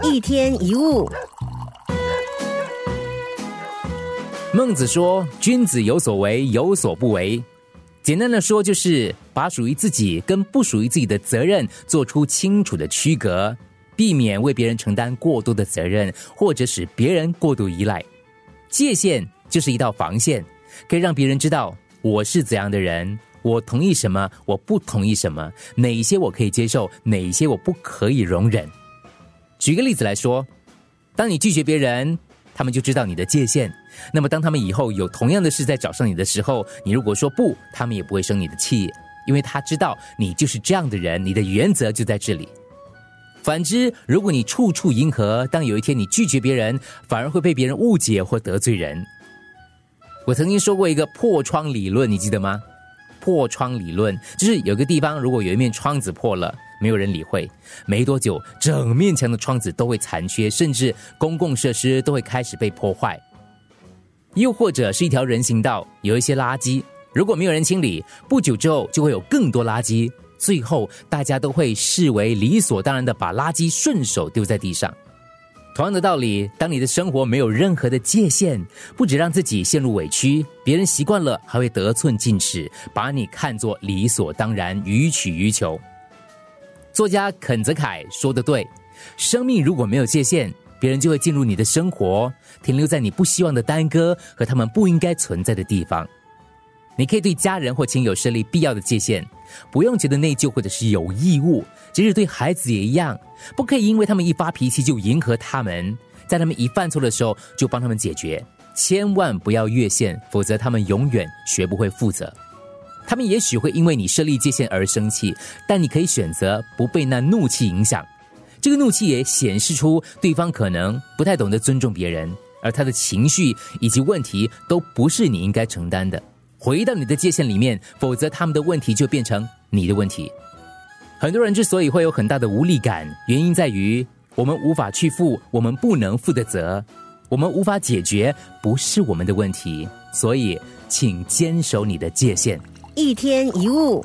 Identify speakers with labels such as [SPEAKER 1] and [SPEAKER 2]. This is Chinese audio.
[SPEAKER 1] 一天一物。
[SPEAKER 2] 孟子说：“君子有所为，有所不为。”简单的说，就是把属于自己跟不属于自己的责任做出清楚的区隔，避免为别人承担过多的责任，或者使别人过度依赖。界限就是一道防线，可以让别人知道我是怎样的人，我同意什么，我不同意什么，哪一些我可以接受，哪一些我不可以容忍。举个例子来说，当你拒绝别人。他们就知道你的界限。那么，当他们以后有同样的事在找上你的时候，你如果说不，他们也不会生你的气，因为他知道你就是这样的人，你的原则就在这里。反之，如果你处处迎合，当有一天你拒绝别人，反而会被别人误解或得罪人。我曾经说过一个破窗理论，你记得吗？破窗理论就是有个地方，如果有一面窗子破了。没有人理会，没多久，整面墙的窗子都会残缺，甚至公共设施都会开始被破坏。又或者是一条人行道，有一些垃圾，如果没有人清理，不久之后就会有更多垃圾，最后大家都会视为理所当然的把垃圾顺手丢在地上。同样的道理，当你的生活没有任何的界限，不止让自己陷入委屈，别人习惯了还会得寸进尺，把你看作理所当然，予取予求。作家肯泽凯说的对：生命如果没有界限，别人就会进入你的生活，停留在你不希望的耽搁和他们不应该存在的地方。你可以对家人或亲友设立必要的界限，不用觉得内疚或者是有义务。即使对孩子也一样，不可以因为他们一发脾气就迎合他们，在他们一犯错的时候就帮他们解决。千万不要越线，否则他们永远学不会负责。他们也许会因为你设立界限而生气，但你可以选择不被那怒气影响。这个怒气也显示出对方可能不太懂得尊重别人，而他的情绪以及问题都不是你应该承担的。回到你的界限里面，否则他们的问题就变成你的问题。很多人之所以会有很大的无力感，原因在于我们无法去负我们不能负的责，我们无法解决不是我们的问题，所以请坚守你的界限。
[SPEAKER 1] 一天一物。